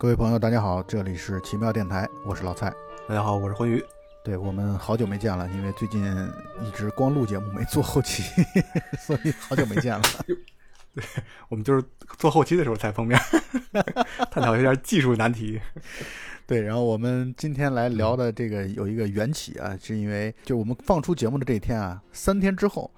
各位朋友，大家好，这里是奇妙电台，我是老蔡。大家好，我是欢愉。对我们好久没见了，因为最近一直光录节目没做后期，所以好久没见了。对，我们就是做后期的时候才碰面，探讨一下技术难题。对，然后我们今天来聊的这个有一个缘起啊，是因为就我们放出节目的这一天啊，三天之后，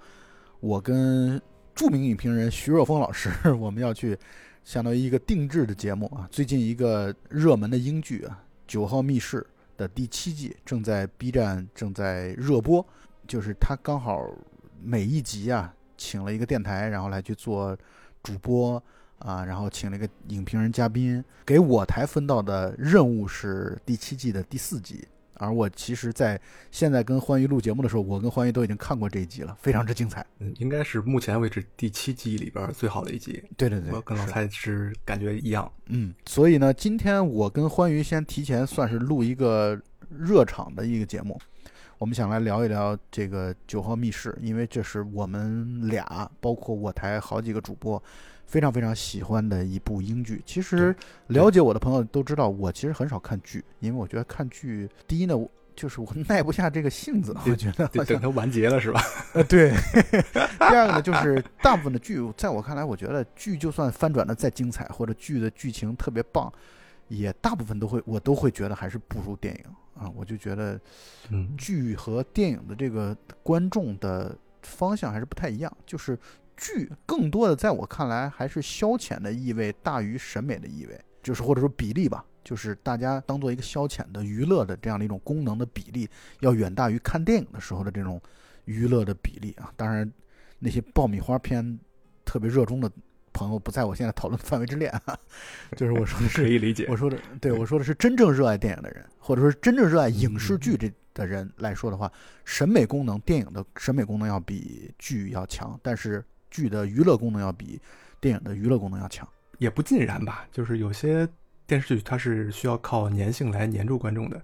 我跟著名影评人徐若风老师，我们要去相当于一个定制的节目啊。最近一个热门的英剧啊，《九号密室》的第七季正在 B 站正在热播，就是他刚好每一集啊，请了一个电台，然后来去做主播。啊，然后请了一个影评人嘉宾，给我台分到的任务是第七季的第四集，而我其实，在现在跟欢愉录节目的时候，我跟欢愉都已经看过这一集了，非常之精彩。嗯，应该是目前为止第七季里边最好的一集。对对对，我跟老蔡是感觉一样。嗯，所以呢，今天我跟欢愉先提前算是录一个热场的一个节目，我们想来聊一聊这个九号密室，因为这是我们俩，包括我台好几个主播。非常非常喜欢的一部英剧。其实了解我的朋友都知道，我其实很少看剧，因为我觉得看剧，第一呢，就是我 耐不下这个性子，我觉得等它完结了是吧？呃，对。第二个呢，就是大部分的剧，在我看来，我觉得剧就算翻转的再精彩，或者剧的剧情特别棒，也大部分都会我都会觉得还是不如电影啊。我就觉得，嗯，剧和电影的这个观众的方向还是不太一样，就是。剧更多的在我看来还是消遣的意味大于审美的意味，就是或者说比例吧，就是大家当做一个消遣的娱乐的这样的一种功能的比例，要远大于看电影的时候的这种娱乐的比例啊。当然，那些爆米花片特别热衷的朋友不在我现在讨论的范围之列啊。就是我说的是可以理解，我说的对我说的是真正热爱电影的人，或者说真正热爱影视剧这的人来说的话，审美功能电影的审美功能要比剧要强，但是。剧的娱乐功能要比电影的娱乐功能要强，也不尽然吧。就是有些电视剧它是需要靠粘性来粘住观众的，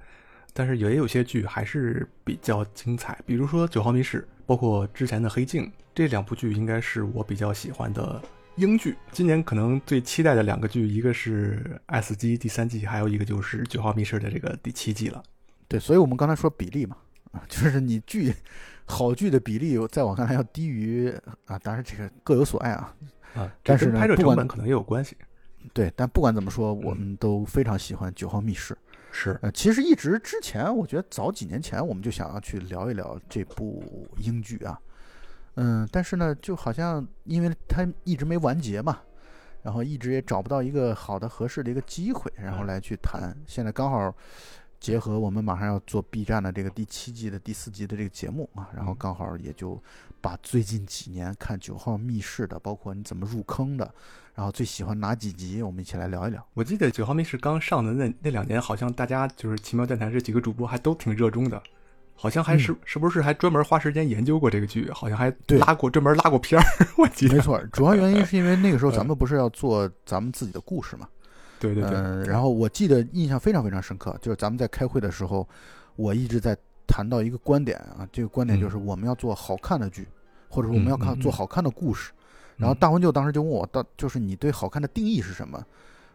但是也有些剧还是比较精彩。比如说《九号密室》，包括之前的《黑镜》，这两部剧应该是我比较喜欢的英剧。今年可能最期待的两个剧，一个是《爱死机》第三季，还有一个就是《九号密室》的这个第七季了。对，所以我们刚才说比例嘛，啊，就是你剧。好剧的比例，在我看来要低于啊，当然这个各有所爱啊，啊，但是呢，拍摄成本可能也有关系。对，但不管怎么说，我们都非常喜欢《九号密室》。是，呃，其实一直之前，我觉得早几年前我们就想要去聊一聊这部英剧啊，嗯，但是呢，就好像因为它一直没完结嘛，然后一直也找不到一个好的合适的一个机会，然后来去谈。现在刚好。结合我们马上要做 B 站的这个第七季的第四集的这个节目啊，然后刚好也就把最近几年看《九号密室》的，包括你怎么入坑的，然后最喜欢哪几集，我们一起来聊一聊。我记得《九号密室》刚上的那那两年，好像大家就是奇妙电台这几个主播还都挺热衷的，好像还是是不是还专门花时间研究过这个剧，好像还拉过专门拉过片儿。我记得没错，主要原因是因为那个时候 咱们不是要做咱们自己的故事嘛。对对对，嗯，然后我记得印象非常非常深刻，就是咱们在开会的时候，我一直在谈到一个观点啊，这个观点就是我们要做好看的剧，或者说我们要看做好看的故事。然后大魂舅当时就问我，到就是你对好看的定义是什么？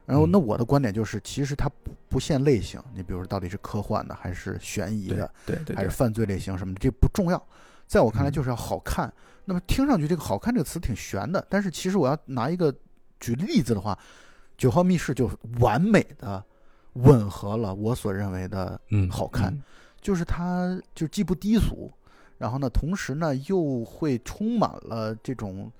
然后那我的观点就是，其实它不不限类型，你比如说到底是科幻的还是悬疑的，对对，还是犯罪类型什么的，这不重要，在我看来就是要好看。那么听上去这个好看这个词挺悬的，但是其实我要拿一个举例子的话。九号密室就完美的吻合了我所认为的好看，就是它就既不低俗，然后呢，同时呢又会充满了这种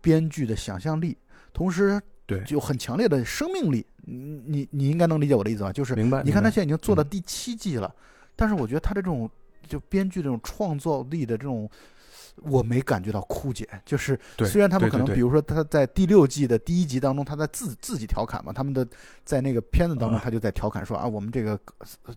编剧的想象力，同时对就很强烈的生命力。你你你应该能理解我的意思吧？就是明白。你看他现在已经做到第七季了，但是我觉得他的这种就编剧这种创造力的这种。我没感觉到枯竭，就是虽然他们可能，比如说他在第六季的第一集当中，他在自自己调侃嘛，他们的在那个片子当中，他就在调侃说啊，我们这个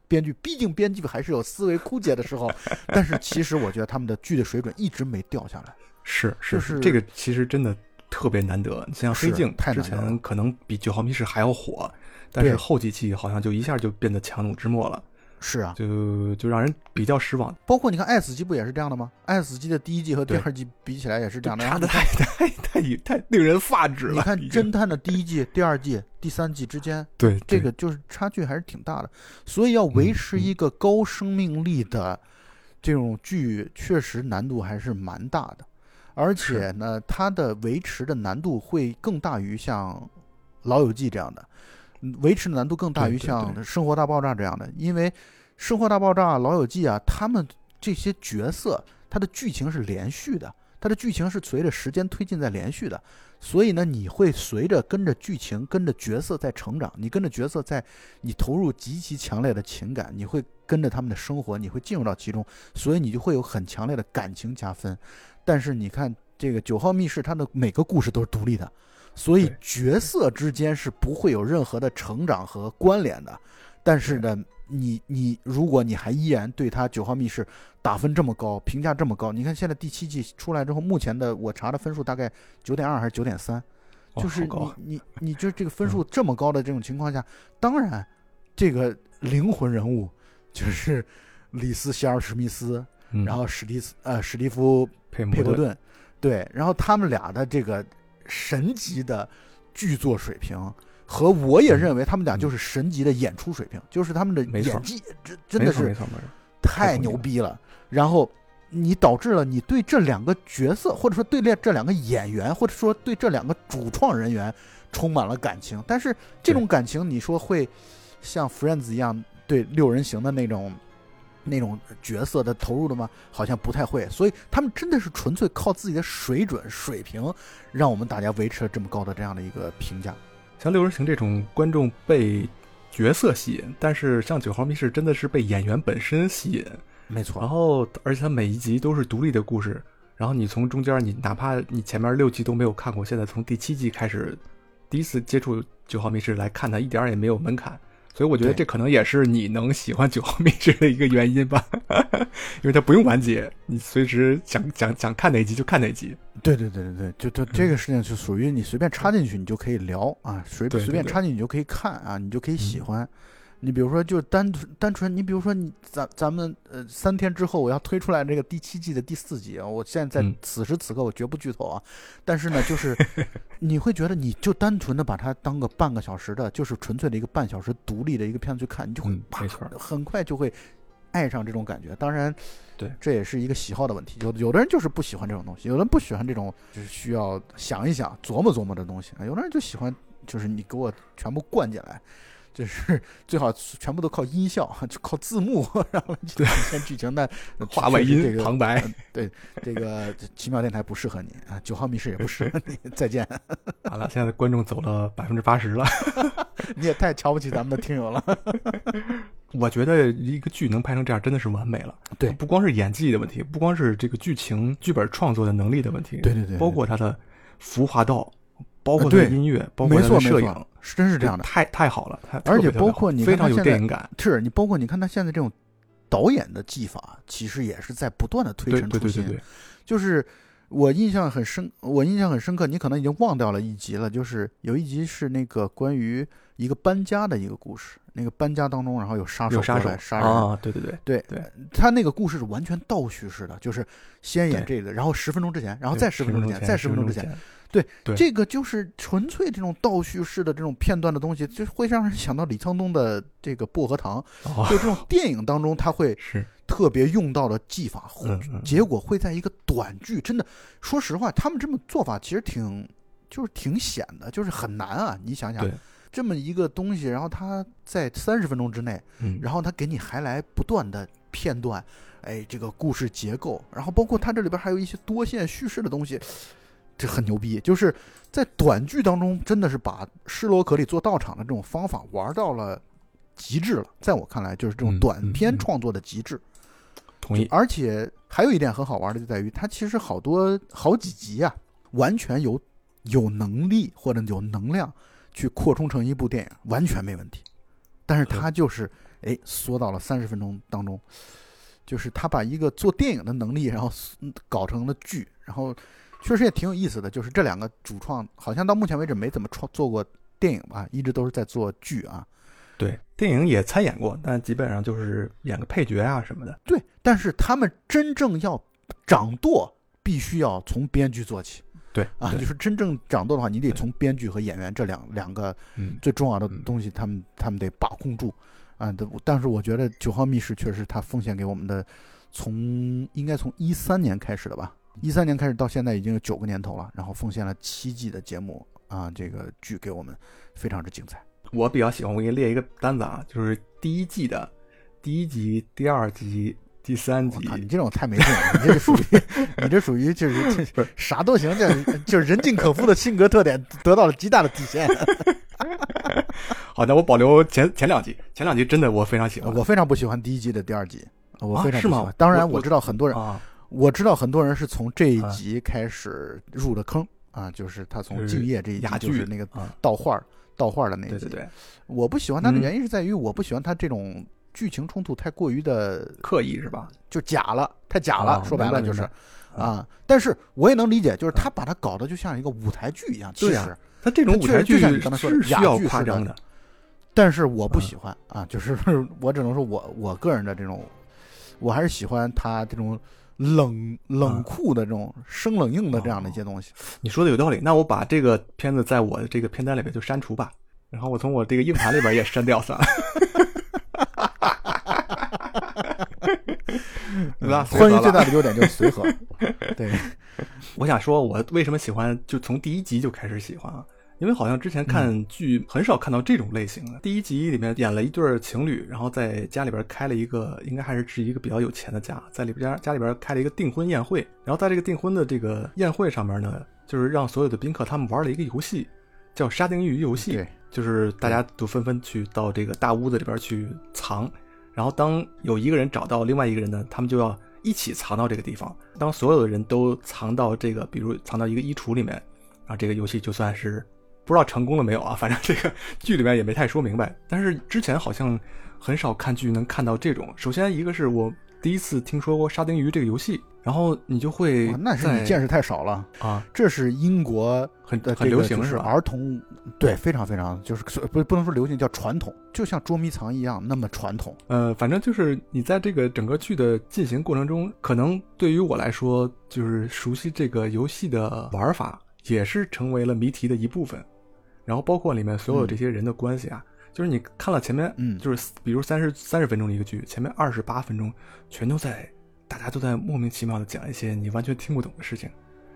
编剧，毕竟编剧还是有思维枯竭的时候，但是其实我觉得他们的剧的水准一直没掉下来，是是是，这个其实真的特别难得。像《黑镜》之前可能比《九号密室》还要火，但是后几期好像就一下就变得强弩之末了。是啊，就就让人比较失望。包括你看《爱死机》不也是这样的吗？《爱死机》的第一季和第二季比起来也是这样的。差的太太太太令人发指了。你看侦探的第一季、第二季、第三季之间，对对这个就是差距还是挺大的。所以要维持嗯一个高生命力的这种剧，确实难度还是蛮大的。而且呢，它的维持的难度会更大于像《老友记》这样的，嗯维持的难度更大于像《生活大爆炸》这样的，因为《生活大爆炸》《老友记》啊，他们这些角色，它的剧情是连续的，它的剧情是随着时间推进在连续的，所以呢，你会随着跟着剧情、跟着角色在成长，你跟着角色在，你投入极其强烈的情感，你会跟着他们的生活，你会进入到其中，所以你就会有很强烈的感情加分。但是你看这个《九号密室》，它的每个故事都是独立的，所以角色之间是不会有任何的成长和关联的。但是呢，你你如果你还依然对他《九号密室》打分这么高，评价这么高，你看现在第七季出来之后，目前的我查的分数大概九点二还是九点三，就是你你你就这个分数这么高的这种情况下，当然这个灵魂人物 就是里斯希尔史密斯，嗯。然后史蒂斯呃史蒂夫佩佩伯顿，对，然后他们俩的这个神级的剧作水平，和我也嗯认为他们俩嗯。就是神级的演出水平，就是他们的演技真真的是太牛逼了。然后你导致了你对这两个角色，或者说对这两个演员，或者说对这两个主创人员充满了感情，但是这种感情，你说会像 Friends 一样对六人行的那种那种角色的投入的吗？好像不太会，所以他们真的是纯粹靠自己的水准水平，让我们大家维持了这么高的这样的一个评价。像六人行这种观众被角色吸引，但是像九号密室真的是被演员本身吸引，没错，然后而且它每一集都是独立的故事，然后你从中间你哪怕你前面六集都没有看过，现在从第七集开始第一次接触九号密室来看它，一点儿也没有门槛。所以我觉得这可能也是你能喜欢九号 密室的一个原因吧，因为它不用完结，你随时想想想看哪集就看哪集。对对对对对，就就这个事情就属于你随便插进去，你就可以聊啊，随随便插进去你就可以看啊，你就可以喜嗯欢。你比如说，就单纯单纯，你比如说你咱咱们呃三天之后我要推出来这个第七季的第四集啊，我现在此时此刻我绝不剧透啊，但是呢，就是 你会觉得你就单纯的把它当个半个小时的，就是纯粹的一个半小时独立的一个片子去看，你就会嗯啪没错很快就会爱上这种感觉。当然，对，这也是一个喜好的问题。有有的人就是不喜欢这种东西，有的人不喜欢这种就是需要想一想、琢磨琢磨的东西啊。有的人就喜欢，就是你给我全部灌进来，就是最好全部都靠音效，就靠字幕，然后去体现剧情。那话外音、这个旁白，对这个奇妙电台不适合你啊，九号密室也不适合你。再见，好了，现在观众走了百分之八十了。你也太瞧不起咱们的听友了。我觉得一个剧能拍成这样，真的是完美了。对不光是演技的问题，不光是这个剧情、剧本创作的能力的问题，对对对，包括它的服化道，包括它的音乐，包括它没错没错的摄影，，是真是这样的。太太好了。它而且包括你非常有电影感，是你包括你看他现在这种导演的技法，其实也是在不断的推陈出新。对对对对，就是我印象很深，我印象很深刻，你可能已经忘掉了一集了。就是有一集是那个关于一个搬家的一个故事，那个搬家当中，然后有杀手有杀手杀人。啊，对对对，对对他那个故事是完全倒叙式的，就是先演这个，然后十分钟之前，然后再十分钟之前，再十分钟之前，，对，对。这个就是纯粹这种倒叙式的这种片段的东西，就会让人想到李沧东的这个薄荷糖，哦，就这种电影当中他会是，特别用到的技法，结果会在一个短剧，真的，说实话，他们这么做法其实挺，就是挺险的，就是很难啊。你想想，这么一个东西，然后他在三十分钟之内，嗯，然后他给你还来不断的片段，哎，这个故事结构，然后包括他这里边还有一些多线叙事的东西，这很牛逼。就是在短剧当中，真的是把施罗格里做道场的这种方法玩到了极致了。在我看来，就是这种嗯短片创作的极致。同意，而且还有一点很好玩的就在于，它其实好多好几集啊，完全有有能力或者有能量去扩充成一部电影，完全没问题。但是它就是哎缩到了三十分钟当中，就是他把一个做电影的能力，然后嗯搞成了剧，然后确实也挺有意思的。就是这两个主创好像到目前为止没怎么创做过电影吧，一直都是在做剧啊。对，电影也参演过，但基本上就是演个配角啊什么的。对，但是他们真正要掌舵，必须要从编剧做起。对啊，就是真正掌舵的话，你得从编剧和演员这两两个嗯，最重要的嗯东西，他们他们得把控住啊。但但是我觉得《九号密室》确实他奉献给我们的，从应该从一三年开始的吧，一三年开始到现在已经有九个年头了，然后奉献了七季的节目啊，这个剧给我们非常之精彩。我比较喜欢，我给你列一个单子啊，就是第一季的第一集、第二集、第三集你这种太没劲了，你这属于 你这属于就是这啥都行，这就是人尽可夫的性格特点得到了极大的体现。好的，我保留前前两集，前两集真的我非常喜欢。我非常不喜欢第一季的第二集，我非常不喜欢。当然，我我知道很多人，啊，我知道很多人是从这一啊集开始入的坑啊，就是他从敬业这一集就是那个啊，盗画儿盗画儿的那一集。对对对，我不喜欢他的嗯原因是在于我不喜欢他这种剧情冲突太过于的刻意是吧？就假了，太假了。啊说白了就是啊，但是我也能理解，就是他把它搞得就像一个舞台剧一样。其实，他这种舞台剧就像你刚才说的是需要哑剧式的夸张的，但是我不嗯喜欢啊，就是 我只能说我我个人的这种，我还是喜欢他这种冷冷啊酷的这种生冷硬的这样的一些东西。你说的有道理。那我把这个片子在我的这个片单里边就删除吧，然后我从我这个硬盘里边也删掉算了。对吧？欢愉最大的，的优点就是随和，对，我想说，我为什么喜欢，就从第一集就开始喜欢啊？因为好像之前看剧很少看到这种类型的。第一集里面演了一对儿情侣，然后在家里边开了一个，应该还是是一个比较有钱的家，在里边家里边开了一个订婚宴会。然后在这个订婚的这个宴会上面呢，就是让所有的宾客他们玩了一个游戏，叫沙丁鱼游戏。对，就是大家都纷纷去到这个大屋子里边去藏，然后当有一个人找到另外一个人呢，他们就要一起藏到这个地方。当所有的人都藏到这个，比如藏到一个衣橱里面，然后这个游戏就算是不知道成功了没有啊，反正 这个剧里面也没太说明白。但是之前好像很少看剧能看到这种。首先一个是我第一次听说过沙丁鱼这个游戏，然后你就会哇那是你见识太少了。啊，这是英国很很流行是？儿童，对，非常非常就是不不能说流行，叫传统，就像捉迷藏一样那么传统。呃，反正就是你在这个整个剧的进行过程中，可能对于我来说，就是熟悉这个游戏的玩法，也是成为了谜题的一部分。然后包括里面所有这些人的关系啊，就是你看了前面，嗯。就是比如三十三十分钟的一个剧，前面二十八分钟全都在大家都在莫名其妙的讲一些你完全听不懂的事情，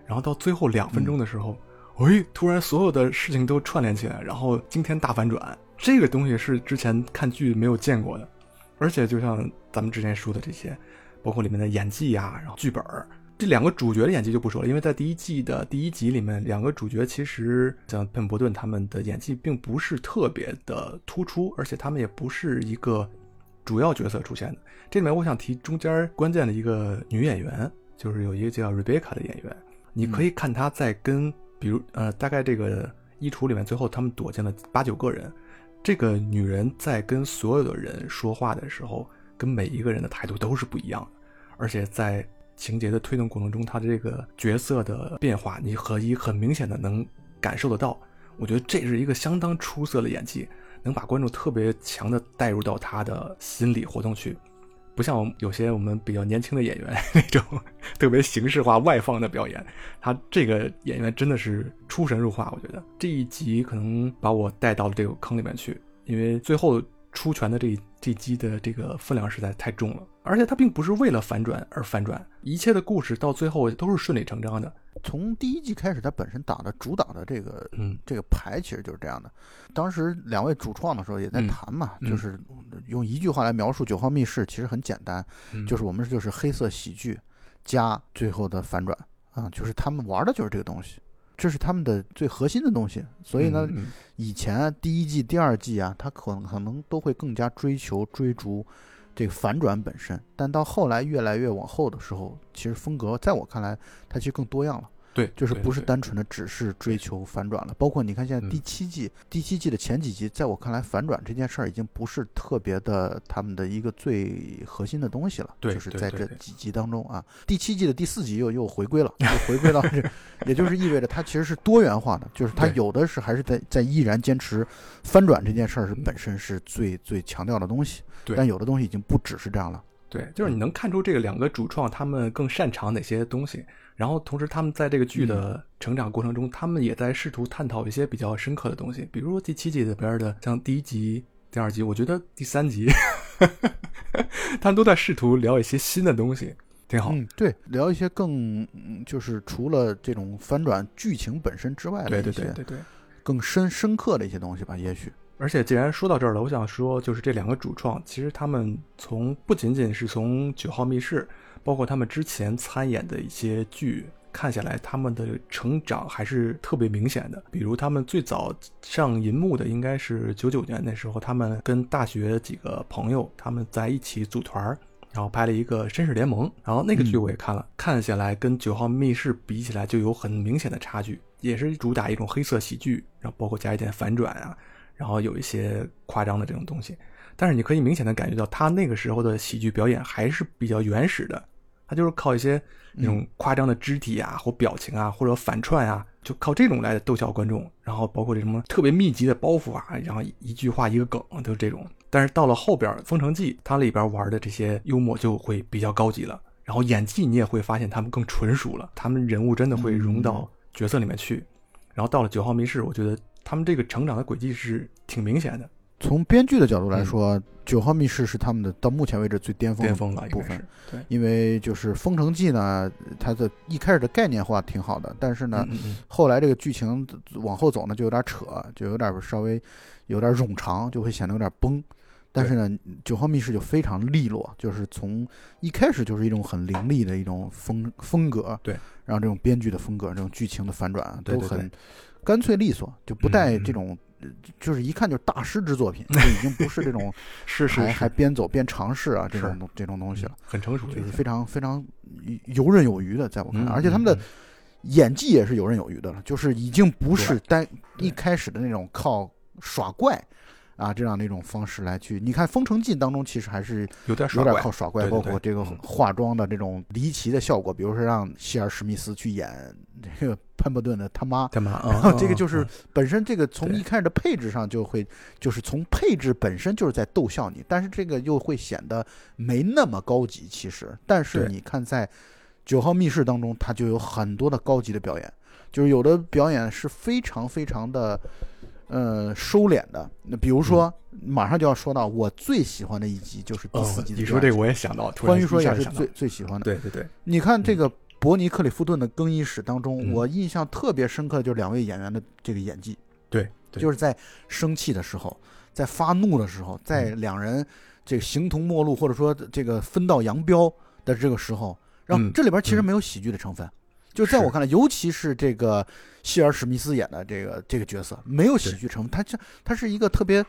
然后到最后两分钟的时候，哎，突然所有的事情都串联起来，然后惊天大反转，这个东西是之前看剧没有见过的，而且就像咱们之前说的这些，包括里面的演技呀、然后剧本儿，这两个主角的演技就不说了，因为在第一季的第一集里面，两个主角其实像佩姆伯顿他们的演技并不是特别的突出，而且他们也不是一个主要角色出现的。这里面我想提中间关键的一个女演员，就是有一个叫 Rebecca 的演员，你可以看她在跟比如呃大概这个衣橱里面，最后他们躲进了八九个人，这个女人在跟所有的人说话的时候，跟每一个人的态度都是不一样的，而且在情节的推动过程中，他的这个角色的变化，你何一很明显的能感受得到。我觉得这是一个相当出色的演技，能把观众特别强的带入到他的心理活动去，不像有些我们比较年轻的演员 那种特别形式化、外放的表演，他这个演员真的是出神入化。我觉得这一集可能把我带到了这个坑里面去，因为最后出拳的这这一击的这个分量实在太重了，而且他并不是为了反转而反转，一切的故事到最后都是顺理成章的。从第一季开始，他本身打的主打的这个嗯这个牌其实就是这样的。当时两位主创的时候也在嗯谈嘛，嗯就是用一句话来描述《九号密室》，其实很简单，嗯就是我们就是黑色喜剧加最后的反转啊，就是他们玩的就是这个东西，这是他们的最核心的东西。所以呢，以前第一季、第二季啊，他可能可能都会更加追求追逐这个反转本身，但到后来越来越往后的时候，其实风格在我看来，它其实更多样了。对，就是不是单纯的只是追求反转了。包括你看现在嗯第七季，第七季的前几集，在我看来，反转这件事儿已经不是特别的他们的一个最核心的东西了。对就是在这几集当中啊，第七季的第四集又又回归了，又回归到这，也就是意味着它其实是多元化的，就是它有的是还是在在依然坚持翻转这件事儿是本身是最最强调的东西，对但有的东西已经不只是这样了。对，就是你能看出这个两个主创他们更擅长哪些东西，然后同时他们在这个剧的成长过程中，他们也在试图探讨一些比较深刻的东西，比如说第七季里边的，像第一集、第二集，我觉得第三集，他们都在试图聊一些新的东西，挺好。嗯，对，聊一些更嗯就是除了这种翻转剧情本身之外的对一些对对对对。更深深刻的一些东西吧，也许。而且既然说到这儿了，我想说，就是这两个主创，其实他们从不仅仅是从《九号密室》，包括他们之前参演的一些剧看下来，他们的成长还是特别明显的。比如他们最早上银幕的应该是九九年那时候，他们跟大学几个朋友他们在一起组团儿。然后拍了一个《绅士联盟》，然后那个剧我也看了，看下来跟《九号密室》比起来就有很明显的差距，也是主打一种黑色喜剧，然后包括加一点反转啊，然后有一些夸张的这种东西，但是你可以明显的感觉到他那个时候的喜剧表演还是比较原始的，他就是靠一些那种夸张的肢体啊或表情啊或者反串啊，就靠这种来逗笑观众，然后包括这什么特别密集的包袱啊，然后一句话一个梗就是这种。但是到了后边《封城记》，它里边玩的这些幽默就会比较高级了，然后演技你也会发现他们更纯熟了，他们人物真的会融到角色里面去。然后到了《九号密室》，我觉得他们这个成长的轨迹是挺明显的，从编剧的角度来说，九号密室》是他们的到目前为止最巅峰的巅峰了，部分。对。因为就是《封城记》呢，它的一开始的概念化挺好的，但是呢，后来这个剧情往后走呢，就有点扯，就有点稍微有点冗长，就会显得有点崩。但是呢，九号密室就非常利落，就是从一开始就是一种很凌厉的一种风风格，对，然后这种编剧的风格，这种剧情的反转都很干脆利索，就不带这种，呃就是一看就是大师之作品，就已经不是这种 是是是。还还边走边尝试啊这种这种东西了，很成熟就是非常非常游刃有余的，在我看来，嗯而且他们的嗯演技也是游刃有余的了，就是已经不是单一开始的那种靠耍怪啊这样的一种方式来去。你看《封城记》当中，其实还是有点有点靠耍怪，包括这个嗯化妆的这种离奇的效果，比如说让希尔史密斯去演这个潘伯顿的他妈。他妈然后啊？这个就是嗯本身这个从一开始的配置上就会，就是从配置本身就是在逗笑你，但是这个又会显得没那么高级。其实，但是你看在九号密室当中，它就有很多的高级的表演，就是有的表演是非常非常的呃收敛的。那比如说，马上就要说到我最喜欢的一集，就是第四集的你说这我也想到，关于说也是最最喜欢的。对对对，你看这个伯尼克里夫顿的更衣室当中，嗯我印象特别深刻的就是两位演员的这个演技。对对就是在生气的时候，在发怒的时候，在嗯两人这个形同陌路，或者说这个分道扬镳的这个时候，然后嗯这里边其实嗯没有喜剧的成分。就在我看来，尤其是这个希尔史密斯演的这个这个角色，没有喜剧成分，他这他是一个特别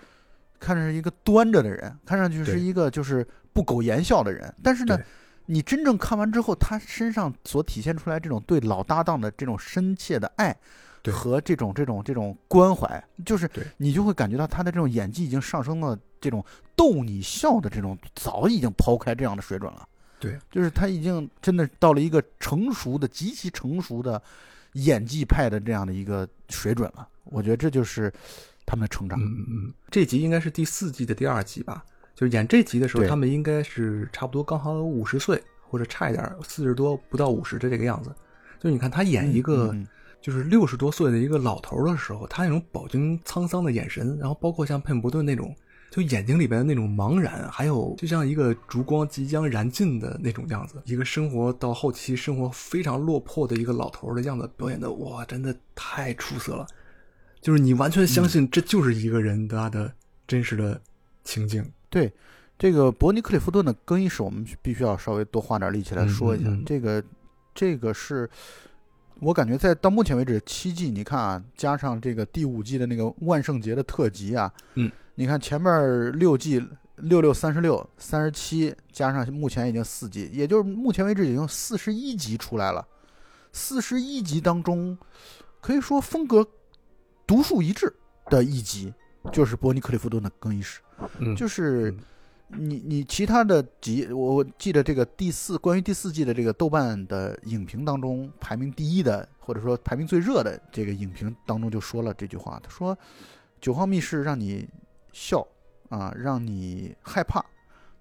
看着是一个端着的人，看上去是一个就是不苟言笑的人，但是呢，你真正看完之后，他身上所体现出来这种对老搭档的这种深切的爱，对和这种这种这种关怀，就是你就会感觉到他的这种演技已经上升到这种逗你笑的这种，早已经抛开这样的水准了。对，就是他已经真的到了一个成熟的、极其成熟的演技派的这样的一个水准了。我觉得这就是他们的成长。嗯嗯嗯，这集应该是第四季的第二集吧？就是演这集的时候，他们应该是差不多刚好五十岁，或者差一点四十多不到五十的这个样子。就你看他演一个嗯嗯就是六十多岁的一个老头的时候，他那种饱经沧桑的眼神，然后包括像佩姆伯顿那种，就眼睛里边的那种茫然，还有就像一个烛光即将燃尽的那种样子，一个生活到后期生活非常落魄的一个老头儿的样子，表演的哇，真的太出色了。就是你完全相信这就是一个人他的真实的情境。对，这个伯尼克里夫顿的更衣室，我们必须要稍微多花点力气来说一下。嗯嗯嗯这个，这个是我感觉在到目前为止七季，你看啊，加上这个第五季的那个万圣节的特辑啊，嗯，你看前面六季六六三十六三十七，加上目前已经四季，也就是目前为止已经四十一集出来了。四十一集当中，可以说风格独树一帜的一集，就是伯尼克利夫顿的更衣室。嗯，就是嗯你你其他的集，我我记得这个第四关于第四季的这个豆瓣的影评当中排名第一的，或者说排名最热的这个影评当中就说了这句话，他说《九号密室》让你笑啊，让你害怕。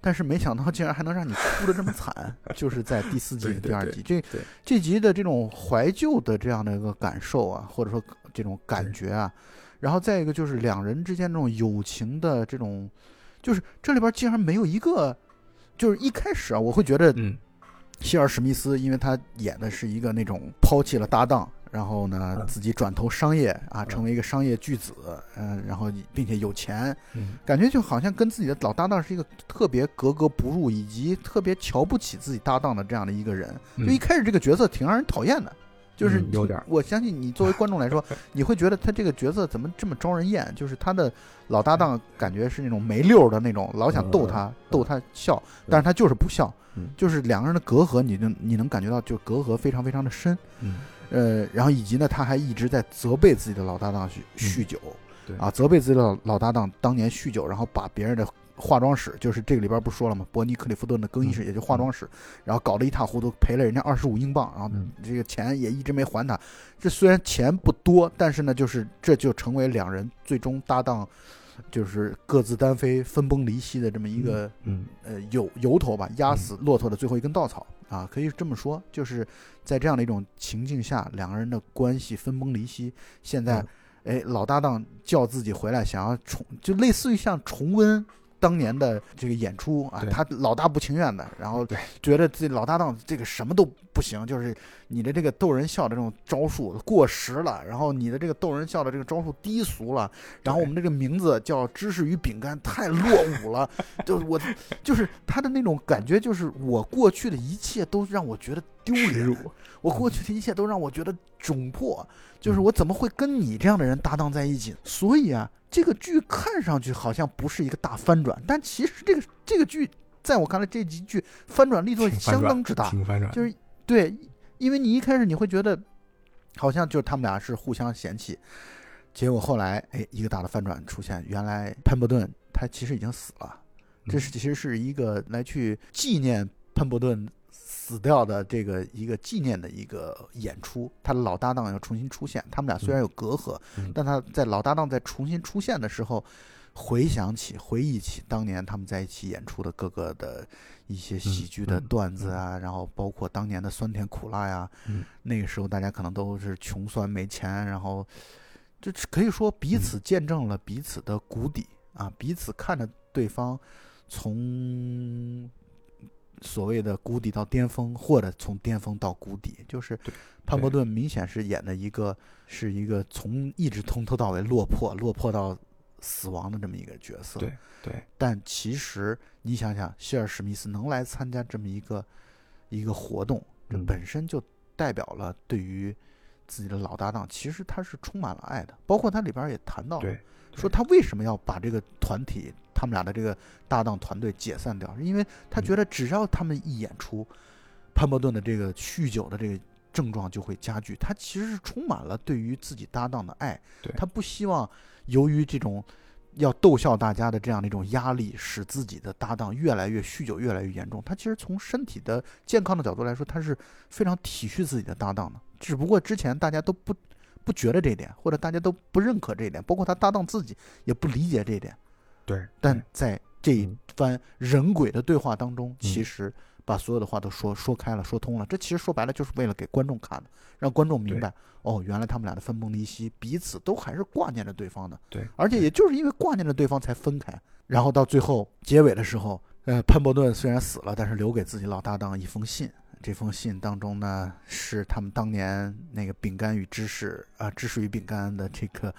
但是没想到，竟然还能让你哭的这么惨，就是在第四季的第二集。这这集的这种怀旧的这样的一个感受啊，或者说这种感觉啊，然后再一个就是两人之间这种友情的这种，就是这里边竟然没有一个，就是一开始啊，我会觉得嗯希尔史密斯，因为他演的是一个那种抛弃了搭档，然后呢嗯自己转投商业啊，嗯成为一个商业巨子，嗯，然后并且有钱，嗯感觉就好像跟自己的老搭档是一个特别格格不入，以及特别瞧不起自己搭档的这样的一个人。就一开始这个角色挺让人讨厌的，就是嗯有点儿我相信你作为观众来说，你会觉得他这个角色怎么这么招人厌？就是他的老搭档感觉是那种没溜儿的那种，老想逗他，逗他笑，但是他就是不笑嗯，就是两个人的隔阂，你能你能感觉到就隔阂非常非常的深。嗯呃，然后以及呢，他还一直在责备自己的老搭档酗酗酒，对啊，责备自己的老老搭档当年酗酒，然后把别人的化妆室，就是这个里边不是说了吗？伯尼克利夫顿的更衣室，嗯也就化妆室，然后搞得一塌糊涂，赔了人家二十五英镑，然后嗯这个钱也一直没还他。这虽然钱不多，但是呢，就是这就成为两人最终搭档，就是各自单飞、分崩离析的这么一个嗯呃由由头吧，压死骆驼的最后一根稻草啊，可以这么说，就是在这样的一种情境下，两个人的关系分崩离析。现在嗯，哎，老搭档叫自己回来，想要重，就类似于像重温当年的这个演出啊，他老大不情愿的，然后觉得自己老搭档这个什么都不行，就是你的这个逗人笑的这种招数过时了，然后你的这个逗人笑的这个招数低俗了，然后我们这个名字叫芝士与饼干太落伍了，就是我就是他的那种感觉，就是我过去的一切都让我觉得丢脸，我过去的一切都让我觉得窘迫，就是嗯。我怎么会跟你这样的人搭档在一起？所以啊，这个剧看上去好像不是一个大翻转，但其实这个这个剧在我看来，这几剧翻转力度相当之大，挺翻转，就是对，因为你一开始你会觉得好像就是他们俩是互相嫌弃，结果后来哎一个大的翻转出现，原来潘伯顿他其实已经死了，这是其实是一个来去纪念潘伯顿死掉的这个一个纪念的一个演出，他的老搭档要重新出现，他们俩虽然有隔阂，嗯。但他在老搭档在重新出现的时候，回想起、回忆起当年他们在一起演出的各个的一些喜剧的嗯段子啊，然后包括当年的酸甜苦辣呀，嗯。那个时候大家可能都是穷酸没钱，然后这可以说彼嗯此见证了彼此的谷底啊，彼此看着对方从所谓的谷底到巅峰，或者从巅峰到谷底，就是对。潘伯顿明显是演的一个是一个从一直从头到尾落魄落魄到死亡的这么一个角色。对对，但其实你想想，希尔史密斯能来参加这么一个一个活动，这嗯本身就代表了对于自己的老搭档，其实他是充满了爱的。包括他里边也谈到说他为什么要把这个团体，他们俩的这个搭档团队解散掉，是因为他觉得只要他们一演出，潘伯顿的这个酗酒的这个症状就会加剧。他其实是充满了对于自己搭档的爱，他不希望由于这种要逗笑大家的这样的一种压力，使自己的搭档越来越酗酒，越来越严重。他其实从身体的健康的角度来说，他是非常体恤自己的搭档的。只不过之前大家都不不觉得这一点，或者大家都不认可这一点，包括他搭档自己也不理解这一点。对，但在这一嗯番人鬼的对话当中，其嗯实把所有的话都说说开了，说通了。这其实说白了就是为了给观众看的，让观众明白，哦，原来他们俩的分崩离析，彼此都还是挂念着对方的。对，而且也就是因为挂念着对方才分开，然后到最后结尾的时候，呃，潘伯顿虽然死了，但是留给自己老搭档一封信。这封信当中呢，是他们当年那个饼干与芝士啊，芝士与饼干的这个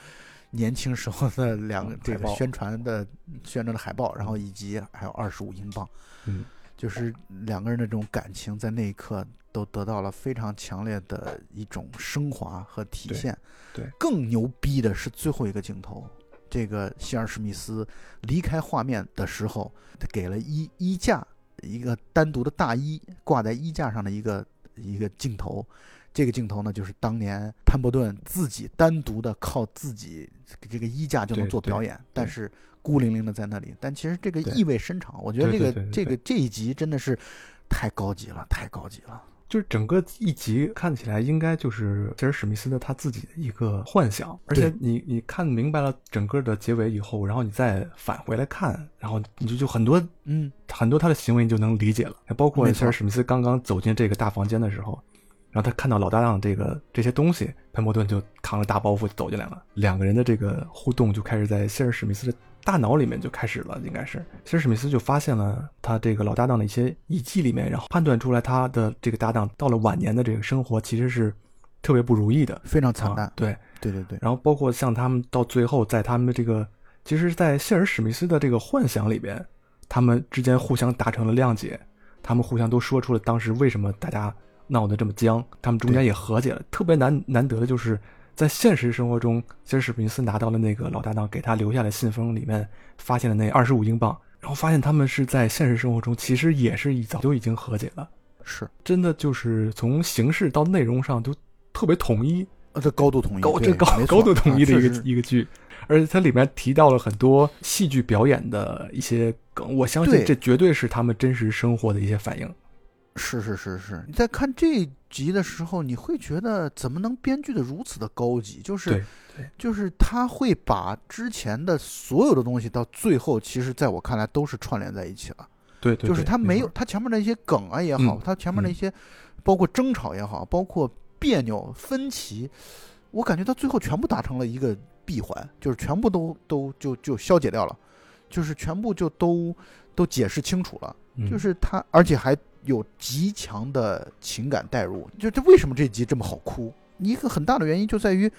年轻时候的两个这个宣传的宣传的海报，然后以及还有二十五英镑，嗯就是两个人的这种感情在那一刻都得到了非常强烈的一种升华和体现。对更牛逼的是最后一个镜头，这个希尔史密斯离开画面的时候，他给了衣衣架一个单独的大衣挂在衣架上的一个一个镜头。这个镜头呢，就是当年潘伯顿自己单独的靠自己这个衣架就能做表演，但是孤零零的在那里。但其实这个意味深长，我觉得这个这个这一集真的是太高级了，太高级了。就是整个一集看起来应该就是吉尔史密斯的他自己的一个幻想，而且你你看明白了整个的结尾以后，然后你再返回来看，然后你就就很多嗯，很多他的行为你就能理解了，包括没错吉尔史密斯刚刚走进这个大房间的时候，然后他看到老搭档这个这些东西，潘伯顿就扛着大包袱走进来了，两个人的这个互动就开始在谢尔史密斯的大脑里面就开始了，应该是其实史密斯就发现了他这个老搭档的一些遗迹里面，然后判断出来他的这个搭档到了晚年的这个生活其实是特别不如意的，非常惨淡。啊对，对对对，然后包括像他们到最后，在他们的这个，其实，在谢尔史密斯的这个幻想里边，他们之间互相达成了谅解，他们互相都说出了当时为什么大家闹得这么僵，他们中间也和解了。特别难难得的就是在现实生活中，谢尔史密斯拿到了那个老搭档给他留下的信封里面发现了那二十五英镑，然后发现他们是在现实生活中其实也是一早就已经和解了，是真的就是从形式到内容上都特别统一。呃，这高度统一，高这高高度统一的一个、啊一个剧，而且它里面提到了很多戏剧表演的一些梗，我相信这绝对是他们真实生活的一些反应。是是是是，你在看这一集的时候，你会觉得怎么能编剧的如此的高级？就是就是他会把之前的所有的东西到最后，其实在我看来都是串联在一起了。对对，就是他没有，他前面的一些梗啊也好，嗯他前面的一些包括争吵也好，包括别扭分歧，我感觉到最后全部达成了一个闭环，就是全部都都就就消解掉了，就是全部就都都解释清楚了。嗯就是他，而且还有极强的情感代入。就这为什么这集这么好哭？一个很大的原因就在于，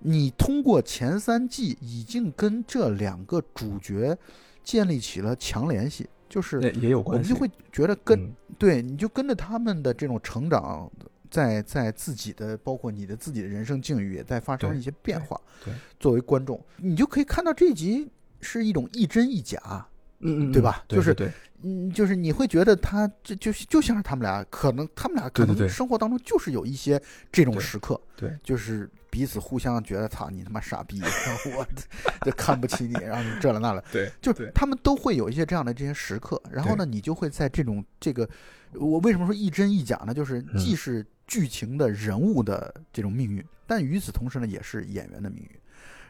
你通过前三季已经跟这两个主角建立起了强联系，就是也也有关系，我们就会觉得跟、嗯对，你就跟着他们的这种成长，在在自己的包括你的自己的人生境遇也在发生一些变化。对对作为观众，你就可以看到这集是一种一真一假。嗯嗯，对吧就是对嗯，就是你会觉得他这就就像是他们俩，可能他们俩可能生活当中就是有一些这种时刻，对就是彼此互相觉得操你他妈傻逼，我就看不起你，然后你这了那了，对就是他们都会有一些这样的这些时刻，然后呢，你就会在这种这个，我为什么说一真一假呢？就是嗯既是剧情的人物的这种命运，但与此同时呢，也是演员的命运。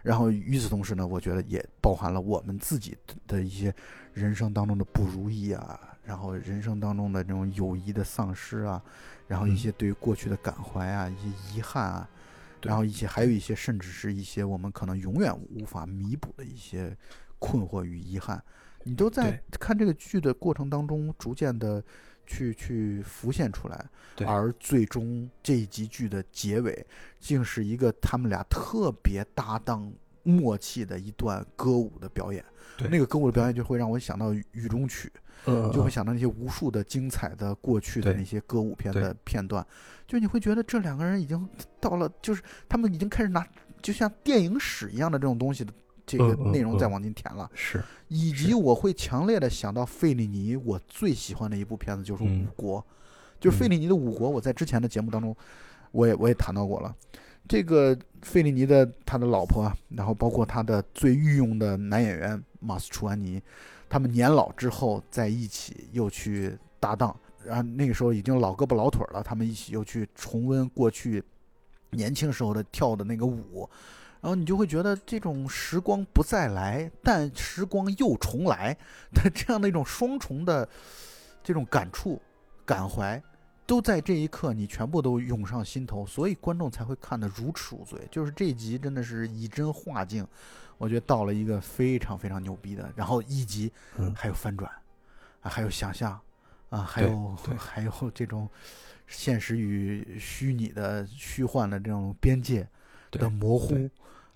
然后与此同时呢，我觉得也包含了我们自己的一些人生当中的不如意啊，然后人生当中的这种友谊的丧失啊，然后一嗯。些对于过去的感怀啊，一些遗憾啊，然后一些还有一些甚至是一些我们可能永远无法弥补的一些困惑与遗憾，你都在看这个剧的过程当中逐渐的去去浮现出来，而最终这一集剧的结尾，竟是一个他们俩特别搭档默契的一段歌舞的表演。对。那个歌舞的表演就会让我想到《雨中曲》，嗯就会想到那些无数的精彩的过去的那些歌舞片的片段，就你会觉得这两个人已经到了，就是他们已经开始拿就像电影史一样的这种东西的这个内容在往进填了。是以及我会强烈的想到费里尼，我最喜欢的一部片子就是《嗯五国》，就是费嗯里尼的《五国》，我在之前的节目当中，我也我也谈到过了。这个费里尼的他的老婆，然后包括他的最御用的男演员马斯楚安尼，他们年老之后在一起又去搭档，然后那个时候已经老胳膊老腿了，他们一起又去重温过去年轻时候的跳的那个舞，然后你就会觉得这种时光不再来，但时光又重来 的这样的一种双重的这种感触、感怀，都在这一刻你全部都涌上心头，所以观众才会看得如痴如醉。就是这一集真的是以真化境，我觉得到了一个非常非常牛逼的，然后一集嗯还有翻转，啊，还有想象，啊，还有 还有这种现实与虚拟的虚幻的这种边界的模糊，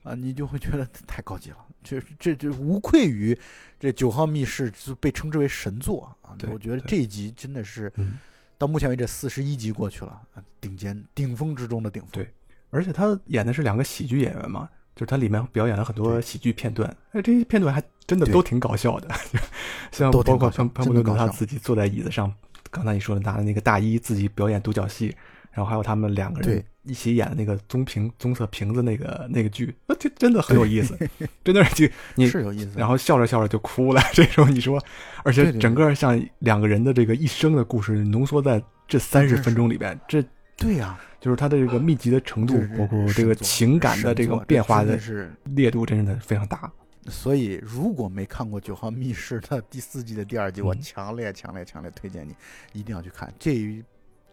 啊，你就会觉得太高级了，这这这无愧于这九号密室就被称之为神作啊！我觉得这一集真的是嗯。到目前为止四十一集过去了，啊顶尖顶峰之中的顶峰。对而且他演的是两个喜剧演员嘛，就是他里面表演了很多喜剧片段，哎，这些片段还真的都挺搞笑的，像包括潘潘布顿他自己坐在椅子上，刚才你说的拿的那个大衣自己表演独角戏，然后还有他们两个人对一起演的那个棕瓶棕色瓶子那个那个剧，啊，这真的很有意思，真的是就你是有意思。然后笑着笑着就哭了。这时候你说，而且整个像两个人的这个一生的故事浓缩在这三十分钟里边，这对呀、就是它的这个密集的程度包括这个情感的这个变化的是。烈度，真的非常大。所以，如果没看过《九号密室》的第四季的第二集，我嗯强烈、强烈、强烈推荐你一定要去看。这于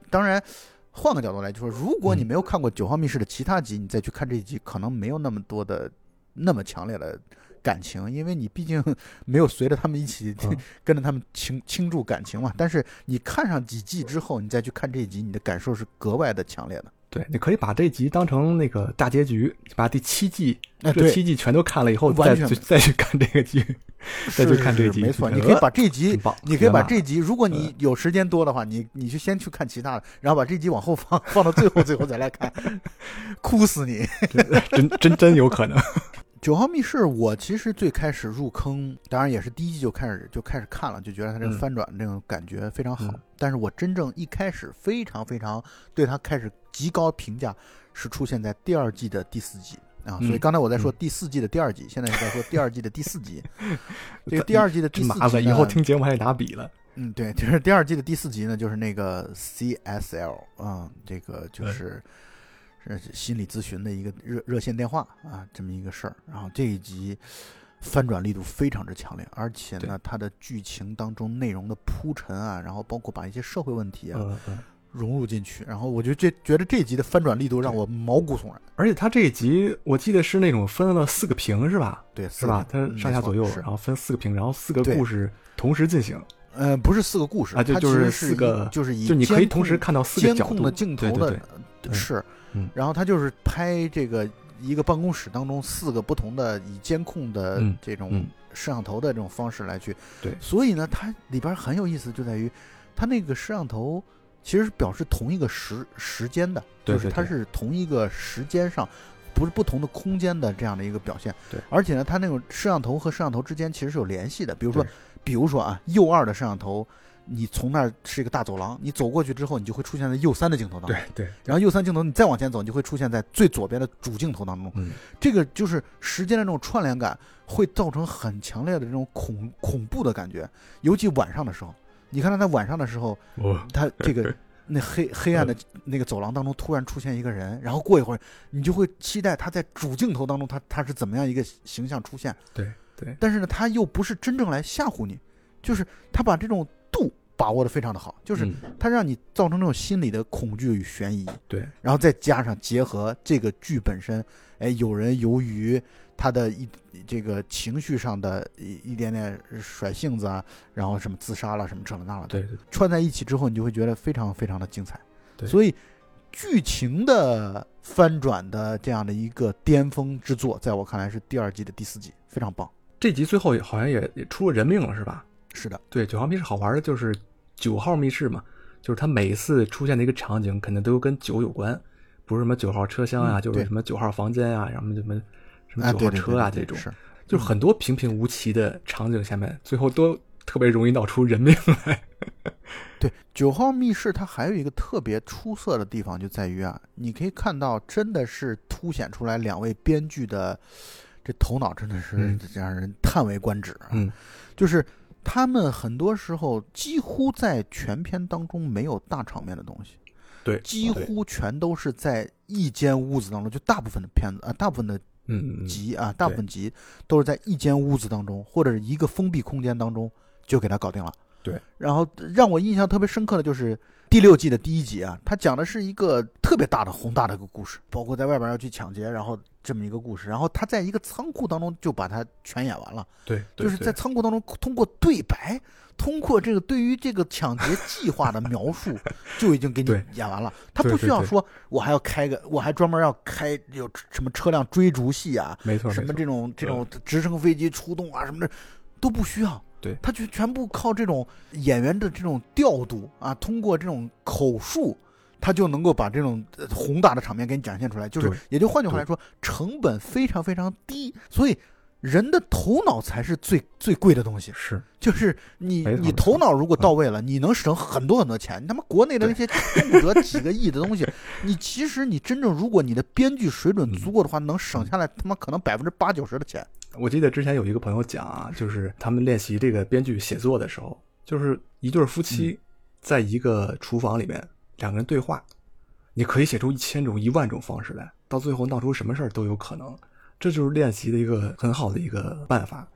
当然，换个角度来就说，如果你嗯没有看过《九号密室》的其他集，你再去看这一集，可能没有那么多的那么强烈的感情，因为你毕竟 没有随着他们一起、嗯 跟着他们倾倾注感情嘛。但是你看上几季之后，你再去看这一集，你的感受是格外的强烈的。对，你可以把这集当成那个大结局，把第七季哎这七季全都看了以后，再去再去看这个剧，再去看这集没错，你可以把这集。你可以把这集，如果嗯你有时间多的话，你你就先去看其他的，然后把这集往后放，放到最后，最后再来看，哭死你！真真真有可能。九号密室，我其实最开始入坑，当然也是第一季就开始就开始看了，就觉得它这个嗯翻转这种感觉非常好。嗯但是我真正一开始非常非常对它开始极高评价，是出现在第二季的第四集。啊，嗯所以刚才我在说嗯第四季的第二集，现在是在说第二季的第四集。这个第二季的第四集呢，真麻烦，以后听节目还得拿笔了。嗯，对，就是第二季的第四集呢，就是那个 CSL 啊、这个就是是心理咨询的一个热热线电话啊，这么一个事儿。然后这一集翻转力度非常之强烈，而且呢，它的剧情当中内容的铺陈啊，然后包括把一些社会问题啊嗯嗯。融入进去，然后我就这觉得这一集的翻转力度让我毛骨悚然。而且他这一集我记得是那种分了四个屏是吧？对，是吧？它嗯上下左右，是然后分四个屏，然后四个故事同时进行，呃，不是四个故事啊就它就是四个就是以就你可以同时看到四个角度监控的镜头的对对对嗯是，嗯。然后他就是拍这个一个办公室当中四个不同的以监控的嗯。这种嗯。摄像头的这种方式来去，对。所以呢，它里边很有意思，就在于它那个摄像头其实是表示同一个时时间的，就是它是同一个时间上。不是不同的空间的这样的一个表现，对。而且呢，它那种摄像头和摄像头之间其实是有联系的。比如说，比如说啊，右二的摄像头，你从那儿是一个大走廊，你走过去之后，你就会出现在右三的镜头当中。对对，然后右三镜头你再往前走，你就会出现在最左边的主镜头当中。嗯，这个就是时间的这种串联感，会造成很强烈的这种恐恐怖的感觉，尤其晚上的时候。你看他在晚上的时候，他这个 那黑黑暗的那个走廊当中突然出现一个人，然后过一会儿你就会期待他在主镜头当中他他是怎么样一个形象出现。对对，但是呢，他又不是真正来吓唬你，就是他把这种度把握的非常的好，就是它让你造成这种心理的恐惧与悬疑。对然后再加上结合这个剧本身，哎，有人由于他的一这个情绪上的一一点点甩性子啊，然后什么自杀了，什么这了那了，对对串在一起之后，你就会觉得非常非常的精彩。对所以剧情的翻转的这样的一个巅峰之作，在我看来是第二季的第四集，非常棒。这集最后也好像也也出了人命了是吧？是的，对，九号密室好玩的就是九号密室嘛，就是它每一次出现的一个场景，肯定都跟酒有关，不是什么九号车厢啊，嗯就是什么九号房间啊，然后什么什么哎，九号车啊这种。就是很多平平无奇的场景下面，最后都特别容易闹出人命来。对，九号密室它还有一个特别出色的地方，就在于啊，你可以看到，真的是凸显出来两位编剧的这头脑，真的是嗯让人叹为观止啊。嗯，就是他们很多时候几乎在全片当中没有大场面的东西，对，几乎全都是在一间屋子当中，就大部分的片子啊，大部分的集啊，大部分集都是在一间屋子当中，或者是一个封闭空间当中就给它搞定了。对，然后让我印象特别深刻的就是第六季的第一集啊，它讲的是一个特别大的宏大的一个故事，包括在外边要去抢劫，然后这么一个故事，然后他在一个仓库当中就把它全演完了，对，对就是在仓库当中通过对白。通过这个对于这个抢劫计划的描述，就已经给你演完了。他不需要说，我还要开个，我还专门要开有什么车辆追逐戏啊，没错什么这种这种直升飞机出动啊什么的都不需要。对他就全部靠这种演员的这种调度啊，通过这种口述，他就能够把这种呃宏大的场面给你展现出来。就是，也就换句话来说，成本非常非常低，所以人的头脑才是最最贵的东西。是，就是你你头脑如果到位了，你能省很多很多钱。你他妈国内的那些动不得几个亿的东西，你其实你真正如果你的编剧水准足够的话，能省下来他妈可能百分之八九十的钱。我记得之前有一个朋友讲啊，就是他们练习这个编剧写作的时候，就是一对夫妻在一个厨房里面，两个人对话，你可以写出一千种、一万种方式来，到最后闹出什么事儿都有可能。这就是练习的一个很好的一个办法。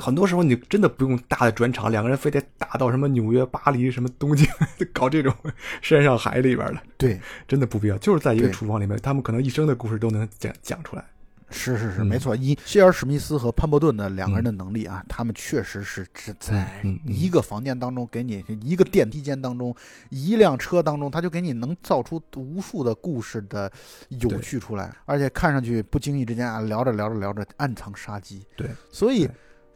很多时候你真的不用大的转场，两个人非得打到什么纽约、巴黎、什么东京，搞这种 山上海里边的，对，真的不必要。就是在一个厨房里面，他们可能一生的故事都能讲讲出来。是是是，嗯没错。一谢尔史密斯和潘伯顿的两个人的能力啊，他们确实是只在一个房间当中给你一个电梯间当中，一辆车当中，他就给你能造出无数的故事的有趣出来，而且看上去不经意之间啊，聊着聊着聊着暗藏杀机。对，所以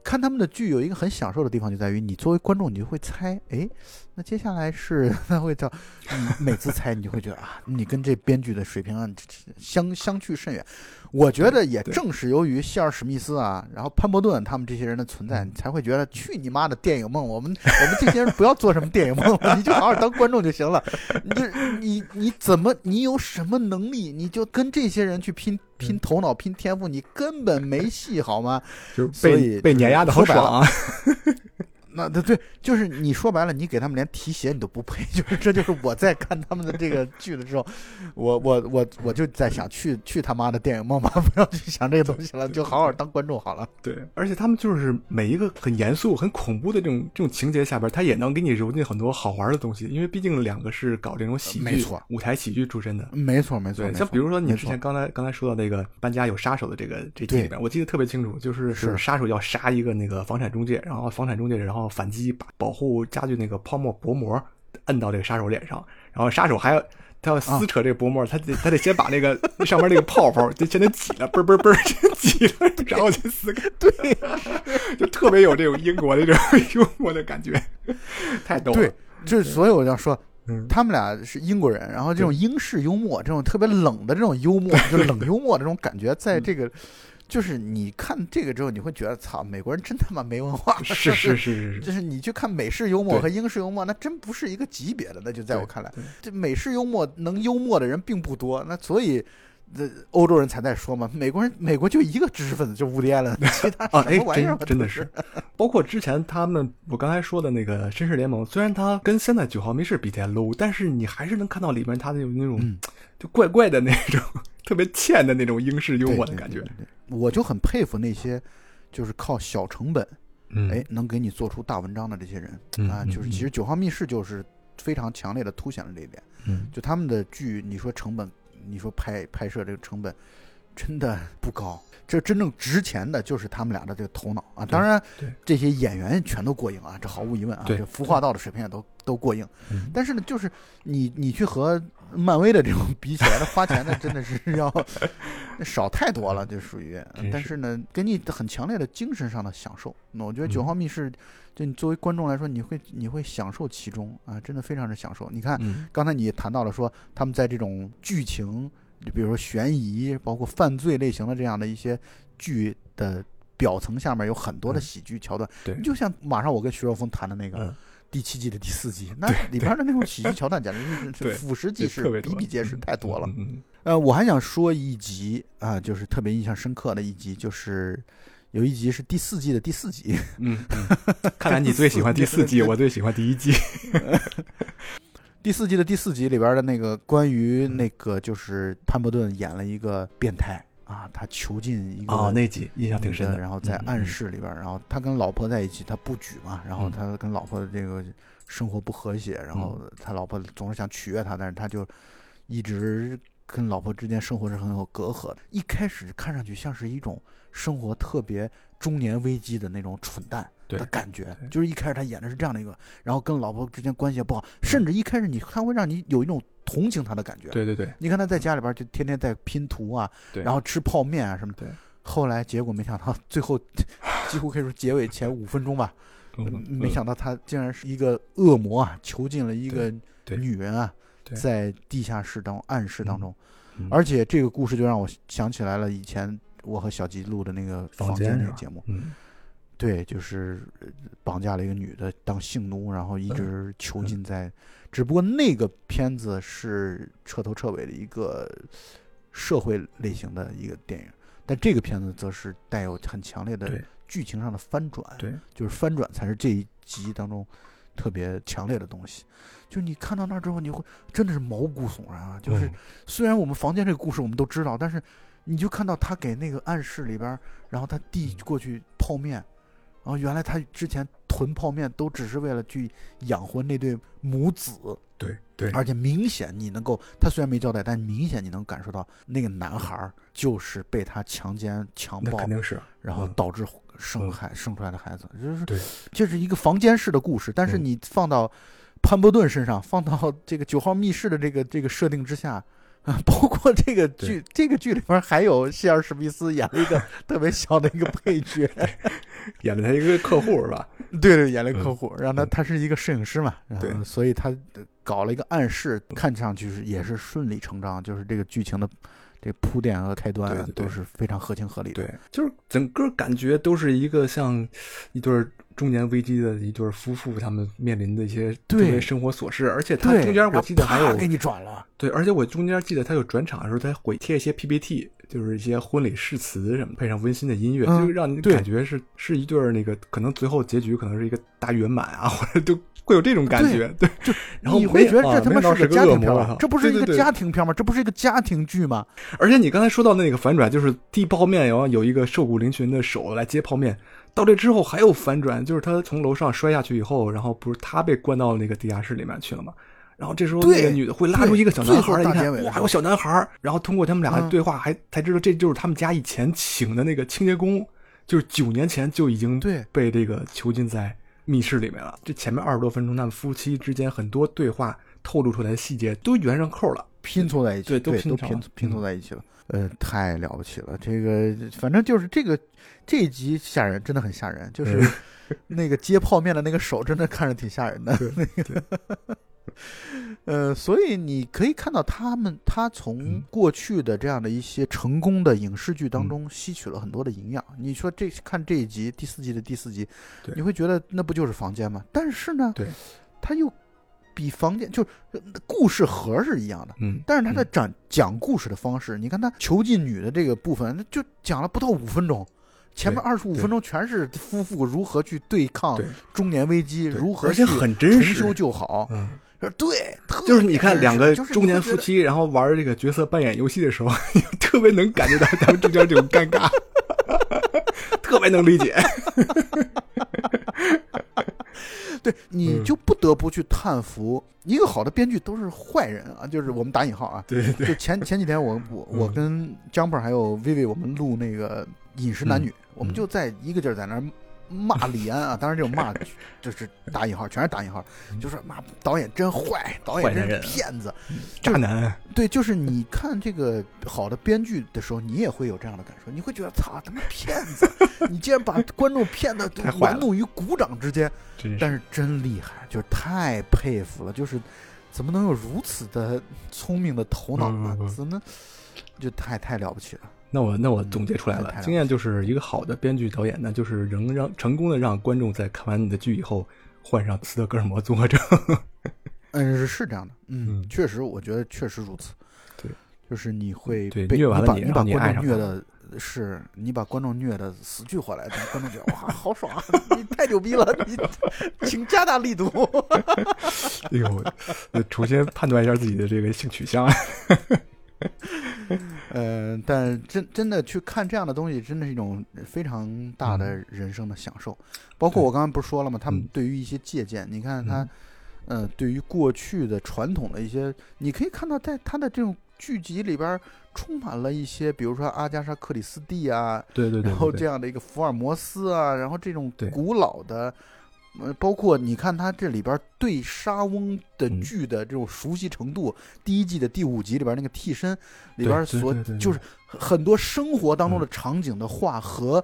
看他们的剧有一个很享受的地方，就在于你作为观众，你就会猜，哎，那接下来是他会叫你每次猜，你就会觉得啊，你跟这编剧的水平啊相相去甚远。我觉得也正是由于希尔史密斯啊，然后潘伯顿他们这些人的存在，嗯你才会觉得去你妈的电影梦！我们我们这些人不要做什么电影梦了，你就好好当观众就行了。你你你怎么你有什么能力，你就跟这些人去拼拼头脑、拼天赋，你根本没戏好吗？就是所以被被碾压的好爽啊！那对对，就是你说白了，你给他们连提鞋你都不配，就是这就是我在看他们的这个剧的时候，我我我我就在想去去他妈的电影梦吧，不要去想这个东西了，就好好当观众好了。对，而且他们就是每一个很严肃、很恐怖的这种这种情节下边，他也能给你揉进很多好玩的东西，因为毕竟两个是搞这种喜剧、没错舞台喜剧出身的。没错没错，对，像比如说你之前刚才刚才说到那个搬家有杀手的这个这集里边，我记得特别清楚，就是是杀手要杀一个那个房产中介，然后房产中介然后反击把保护家具那个泡沫薄膜摁到这个杀手脸上，然后杀手还要。他要撕扯这个薄膜，他得他得先把那个上面那个泡泡就先得挤了，嘣嘣嘣先挤了，然后就撕开。对，就特别有这种英国的这种幽默的感觉，太逗了。对，就是所以我要说。嗯他们俩是英国人，然后这种英式幽默，这种特别冷的这种幽默，就是冷幽默的这种感觉，在这个，就是你看这个之后，你会觉得，操，美国人真他妈没文化。是是是是是，就是你去看美式幽默和英式幽默，那真不是一个级别的。那就在我看来，这美式幽默能幽默的人并不多，那所以。这欧洲人才在说嘛，美国人美国就一个知识分子，就伍迪艾伦，其他啊，哎什么，玩意儿真真的是，包括之前他们我刚才说的那个绅士联盟，虽然它跟现在九号密室比起来 low，但是你还是能看到里面它的有那种、嗯。就怪怪的那种特别欠的那种英式幽默的感觉。对对对对我就很佩服那些就是靠小成本，嗯。哎，能给你做出大文章的这些人啊，就是其实九号密室就是非常强烈的凸显了这一点。嗯。就他们的剧，你说成本，你说拍拍摄这个成本，真的不高。这真正值钱的就是他们俩的这个头脑啊！当然，这些演员全都过硬啊，这毫无疑问啊，这服化道的水平也都都过硬。嗯但是呢，就是你你去和漫威的这种比起来，那花钱的真的是 要少太多了，就属于。但是呢，给你很强烈的精神上的享受。那我觉得《嗯九号密室》，就你作为观众来说，你会你会享受其中啊，真的非常的享受。你看，嗯刚才你也谈到了说，他们在这种剧情，比如说悬疑，包括犯罪类型的这样的一些剧的表层下面有很多的嗯喜剧桥段。对你就像马上我跟徐若风谈的那个。嗯第七季的第四集，那里边的那种喜剧桥段简直是是俯拾即是比比皆是，太多了。嗯嗯呃，我还想说一集啊，就是特别印象深刻的一集，就是有一集是第四季的第四集，嗯嗯，看来你最喜欢第四季，我最喜欢第一季。第四季的第四集里边的那个关于嗯那个就是潘伯顿演了一个变态啊，他囚禁一个哦，那集印象挺深的。然后在嗯暗室里边，然后他跟老婆在一起，他不举嘛，然后嗯他跟老婆的这个生活不和谐，然后他老婆总是想取悦他，但是他就一直跟老婆之间生活是很有隔阂的。一开始看上去像是一种生活特别中年危机的那种蠢蛋的感觉，就是一开始他演的是这样的一个，然后跟老婆之间关系也不好，甚至一开始你他会让你有一种同情他的感觉。对对对你看他在家里边就天天在拼图啊，对，然后吃泡面啊什么的。对后来结果没想到，最后 几乎可以说结尾前五分钟吧，嗯没想到他竟然是一个恶魔啊，囚禁了一个女人啊，在地下室当中暗室当中，嗯而且这个故事就让我想起来了以前我和小吉录的那个房房间那个节目，嗯，对，就是呃绑架了一个女的当性奴，然后一直囚禁在。只不过那个片子是彻头彻尾的一个社会类型的一个电影，但这个片子则是带有很强烈的剧情上的翻转。对，就是翻转才是这一集当中特别强烈的东西。就你看到那儿之后，你会真的是毛骨悚然啊！就是嗯虽然我们房间这个故事我们都知道，但是你就看到他给那个暗室里边儿，然后他递过去泡面，然后原来他之前囤泡面都只是为了去养活那对母子，对对，而且明显你能够，他虽然没交代，但明显你能感受到那个男孩儿就是被他强奸、强暴肯，定是，嗯然后导致生嗯。孩生出来的孩子，就是对这是一个房间式的故事，但是嗯。你放到潘伯顿身上，放到这个九号密室的这个这个设定之下。啊，包括这个剧，这个剧里边还有希尔史密斯演了一个 特别小的一个配角，演了他一个客户是吧？对对，演了个客嗯户，让他嗯。他是一个摄影师嘛，然后对。所以他搞了一个暗示，看上去是也是顺理成章，就是这个剧情的这铺垫和开端都是非常合情合理的。对，就是整个感觉都是一个像一对儿中年危机的一对夫妇，他们面临的一些对生活琐事，而且他，中间我记得还有给你转了，对，而且我中间记得他有转场的时候，他会贴一些 PPT，就是一些婚礼誓词什么，配上温馨的音乐，嗯就让你感觉是是一对那个可能最后结局可能是一个大圆满啊，或者就会有这种感觉。对，就然后你会觉得这他妈是个家庭片吗这不是一个家庭片吗？这不是一个家庭剧吗？而且你刚才说到那个反转，就是递泡面，然后有一个瘦骨嶙峋的手来接泡面。到这之后还有反转，就是他从楼上摔下去以后，然后不是他被关到那个地下室里面去了吗？然后这时候那个女的会拉出一个小男孩来，最后一看哇，大结尾的时候有小男孩，然后通过他们俩的嗯对话还才知道这就是他们家以前请的那个清洁工，就是九年前就已经对被这个囚禁在密室里面了。这前面二十多分钟，他们夫妻之间很多对话透露出来的细节都圆上扣了。拼凑在一起，对对，都都拼上了拼拼凑嗯在一起了。呃，太了不起了！这个反正就是这个这一集吓人，真的很吓人。就是 那个接泡面的那个手，真的看着挺吓人的。那个，呃，所以你可以看到他们，他从嗯过去的这样的一些成功的影视剧当嗯中吸取了很多的营养。你说这看这一集第四季的第四集，你会觉得那不就是房间吗？但是呢，对，他又比房间就是故事盒是一样的。嗯，但是他的讲讲故事的方式，你看他囚禁女的这个部分，那就讲了不到五分钟，前面对二十五分钟全是夫妇如何去对抗中年危机，如何而且去很真实重修就好。嗯。对，就是你看两个中年夫妻，然后玩这个角色扮演游戏的时候，特别能感觉到他们中间这种尴尬，特别能理解。对，你嗯就不得不去叹服。一个好的编剧都是坏人啊，就是我们打引号啊。对对就前前几天我我我嗯跟 Jumper 还有 Vivi 我们录那个饮食男女，我们嗯就在一个劲儿在那儿骂李安啊，当然这种骂就是打引号，全是打引号，就是骂导演真坏，导演真是骗子。渣男，对，就是你看这个好的编剧的时候，你也会有这样的感受，你会觉得操他妈骗子，你竟然把观众骗得太坏了玩弄于股掌之间。但是真厉害，就是太佩服了，就是怎么能有如此的聪明的头脑呢？怎么就太太了不起了？那我那我总结出来了，了经验就是一个好的编剧导演呢，就是能让成功的让观众在看完你的剧以后患上斯德哥尔摩综合症。嗯，是是这样的，嗯，嗯确实，我觉得确实如此。对，就是你会对被虐完了你把观众虐的，是你把观众虐的死去活来的，观众觉得哇，好爽啊！你太牛逼了，你请加大力度。哎呦，呃重新判断一下自己的这个性取向。呃，但真真的去看这样的东西，真的是一种非常大的人生的享受。包括我刚刚不是说了吗？他们嗯。对于一些借鉴，你看他嗯，呃，对于过去的传统的一些，你可以看到在他的这种剧集里边充满了一些，比如说阿加莎·克里斯蒂啊，对对对，然后这样的一个福尔摩斯啊，然后这种古老的，呃，包括你看他这里边对沙翁的嗯。剧的这种熟悉程度，第一季的第五集里边那个替身里边所就是很多生活当中的场景的话和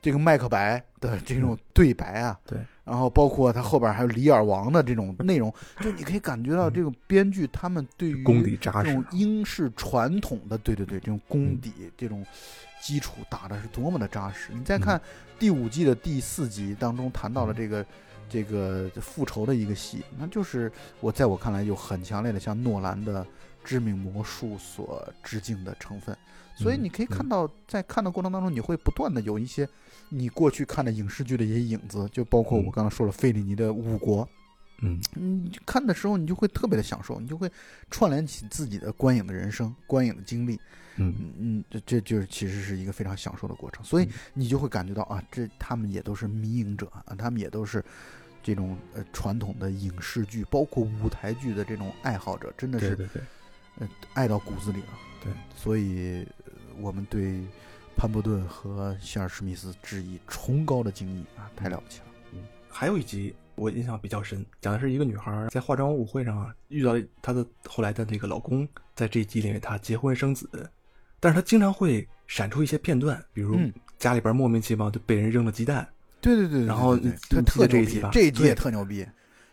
这个麦克白的这种对白啊，对然后包括他后边还有李尔王的这种 内容，就你可以感觉到这个编剧他们对于功底扎实。这种，英式传统的，对对对，这种功底、这种基础打的是多么的扎实。你再看第五季的第四集当中谈到了这个、这个复仇的一个戏，那就是我在我看来有很强烈的像诺兰的《致命魔术》所致敬的成分。所以嗯你可以看嗯到，在看的过程当中，你会不断的有一些你过去看的影视剧的一些影子，就包括我嗯刚刚说了费里尼的《五国》，嗯。你看的时候，你就会特别的享受，你就会串联起自己的观影的人生、观影的经历。嗯。嗯嗯，这这就是其实是一个非常享受的过程，所以嗯你就会感觉到啊，这他们也都是迷影者啊，他们也都是这种呃传统的影视剧，包括舞台剧的这种爱好者，真的是对对对，呃爱到骨子里了。对，所以呃我们对潘伯顿和希尔史密斯致以崇高的敬意啊，太了不起了。嗯还有一集我印象比较深，讲的是一个女孩在化妆舞会上啊遇到她的后来的那个老公，在这一集里面她结婚生子，但是她经常会闪出一些片段，比如嗯家里边莫名其妙就被人扔了鸡蛋，对对对对，然后特特这一集吧，这一集也特牛逼。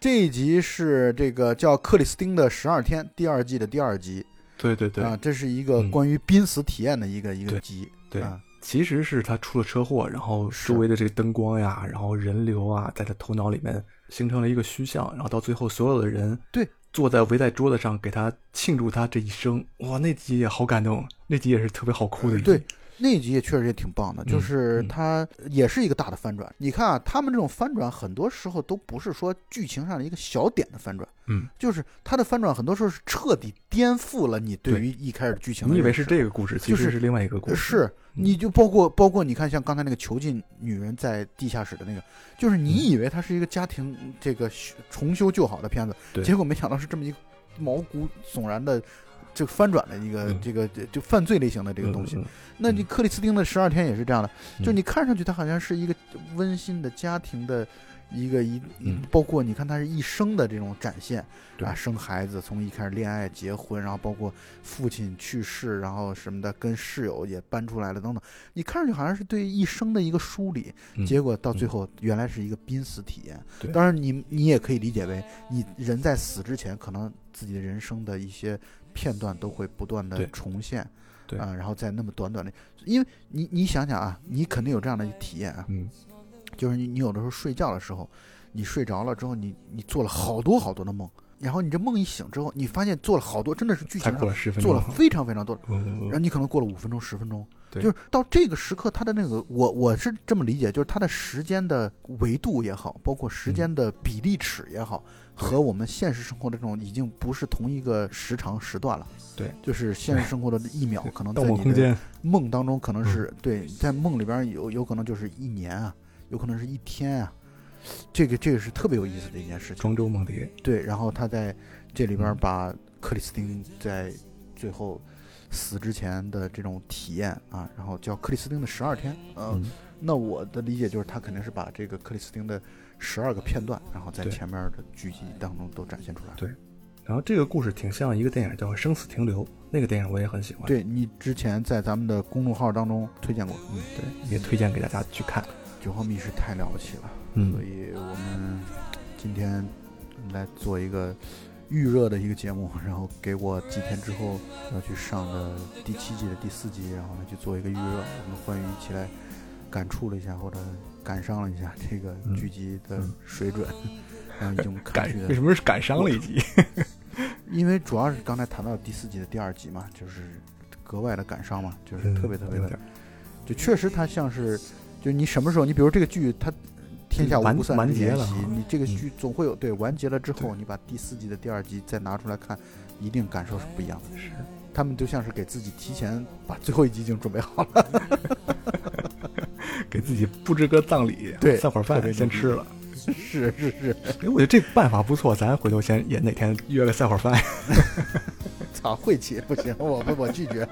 这一集是这个叫克里斯汀的十二天第二季的第二集对对对、啊，这是一个嗯关于濒死体验的一个一个集。对啊，其实是他出了车祸，然后周围的这个灯光呀，然后人流啊，在他头脑里面形成了一个虚像，然后到最后所有的人对坐在围在桌子上给他庆祝他这一生，哇，那集也好感动，那集也是特别好哭的一集。对那一集也确实也挺棒的，就嗯是嗯它也是一个大的翻转。你看啊，他们这种翻转很多时候都不是说剧情上的一个小点的翻转，嗯，就是它的翻转很多时候是彻底颠覆了你对对于一开始剧情的你以为是这个故事，其实是另外一个故事。是，你就包括包括你看，像刚才那个囚禁女人在地下室的那个，就是你以为它是一个家庭这个修重修旧好的片子，对结果没想到是这么一个毛骨悚然的这个翻转的一个、嗯这个就犯罪类型的这个东西。那你克里斯汀的十二天也是这样的，就嗯你看上去它好像是一个温馨的家庭的。一个一，嗯包括你看，他是一生的这种展现对啊，生孩子，从一开始恋爱、结婚，然后包括父亲去世，然后什么的，跟室友也搬出来了等等。你看上去好像是对一生的一个梳理，嗯结果到最后原来是一个濒死体验。对当然你你也可以理解为，你人在死之前，可能自己的人生的一些片段都会不断的重现，对。啊，然后在那么短短的，因为你你想想啊，你肯定有这样的体验啊，嗯。就是你你有的时候睡觉的时候，你睡着了之后，你你做了好多好多的梦，然后你这梦一醒之后，你发现做了好多，真的是剧情上做了非常非常多然后你可能过了五分钟、十分钟，对。就是到这个时刻，它的那个我我是这么理解，就是它的时间的维度也好，包括时间的比例尺也好，和我们现实生活的这种已经不是同一个时长时段了。对，就是现实生活的一秒，可能在你的，梦当中，可能是对，在梦里边有有可能就是一年啊，有可能是一天啊。这个这个是特别有意思的一件事情。庄周梦蝶，对，然后他在这里边嗯把克里斯汀在最后死之前的这种体验啊，然后叫克里斯汀的十二天。呃，嗯那我的理解就是他肯定是把这个克里斯汀的十二个片段，然后在前面的剧集当中都展现出来。对然后这个故事挺像一个电影叫《生死停留》，那个电影我也很喜欢。对你之前在咱们的公众号当中推荐过，嗯，对，也推荐给大家去看。九号密室太了不起了。嗯所嗯，以我们今天来做一个预热的一个节目，然后给我几天之后要去上的第七季的第四集，然后呢去做一个预热。我们欢愉一起来感触了一下，或者感伤了一下这个嗯。剧集的嗯。水准，然后已经看感去的为什么是感伤了一集？因为主要是刚才谈到第四季的第二集嘛，就是格外的感伤嘛，就是特别特别的嗯，就确实它像是，就你什么时候，你比如这个剧它天下无完不散完之筵席结了啊，你这个嗯。剧总会有对完结了之后，你把第四季的第二集再拿出来看，一定感受是不一样的。是。他们就像是给自己提前把最后一集已经准备好了，给自己布置个葬礼，对散会儿饭先吃了。是是是，哎，我觉得这办法不错，咱回头先也哪天约个散会儿饭，操晦气不行，我我我拒绝。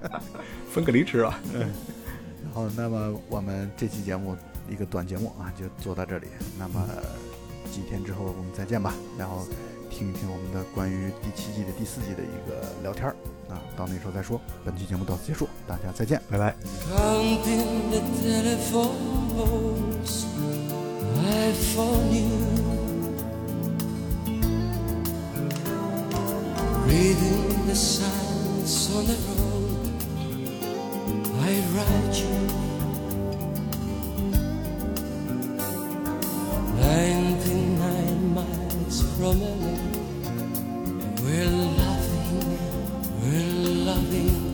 分个梨吃啊。然后，那么我们这期节目一个短节目啊，就做到这里。那么几天之后我们再见吧，然后听一听我们的关于第七季的第四季的一个聊天儿那到那时候再说。本期节目到此结束，大家再见，拜拜。Reading the signs on the road, I write you. Ninety-nine miles from morning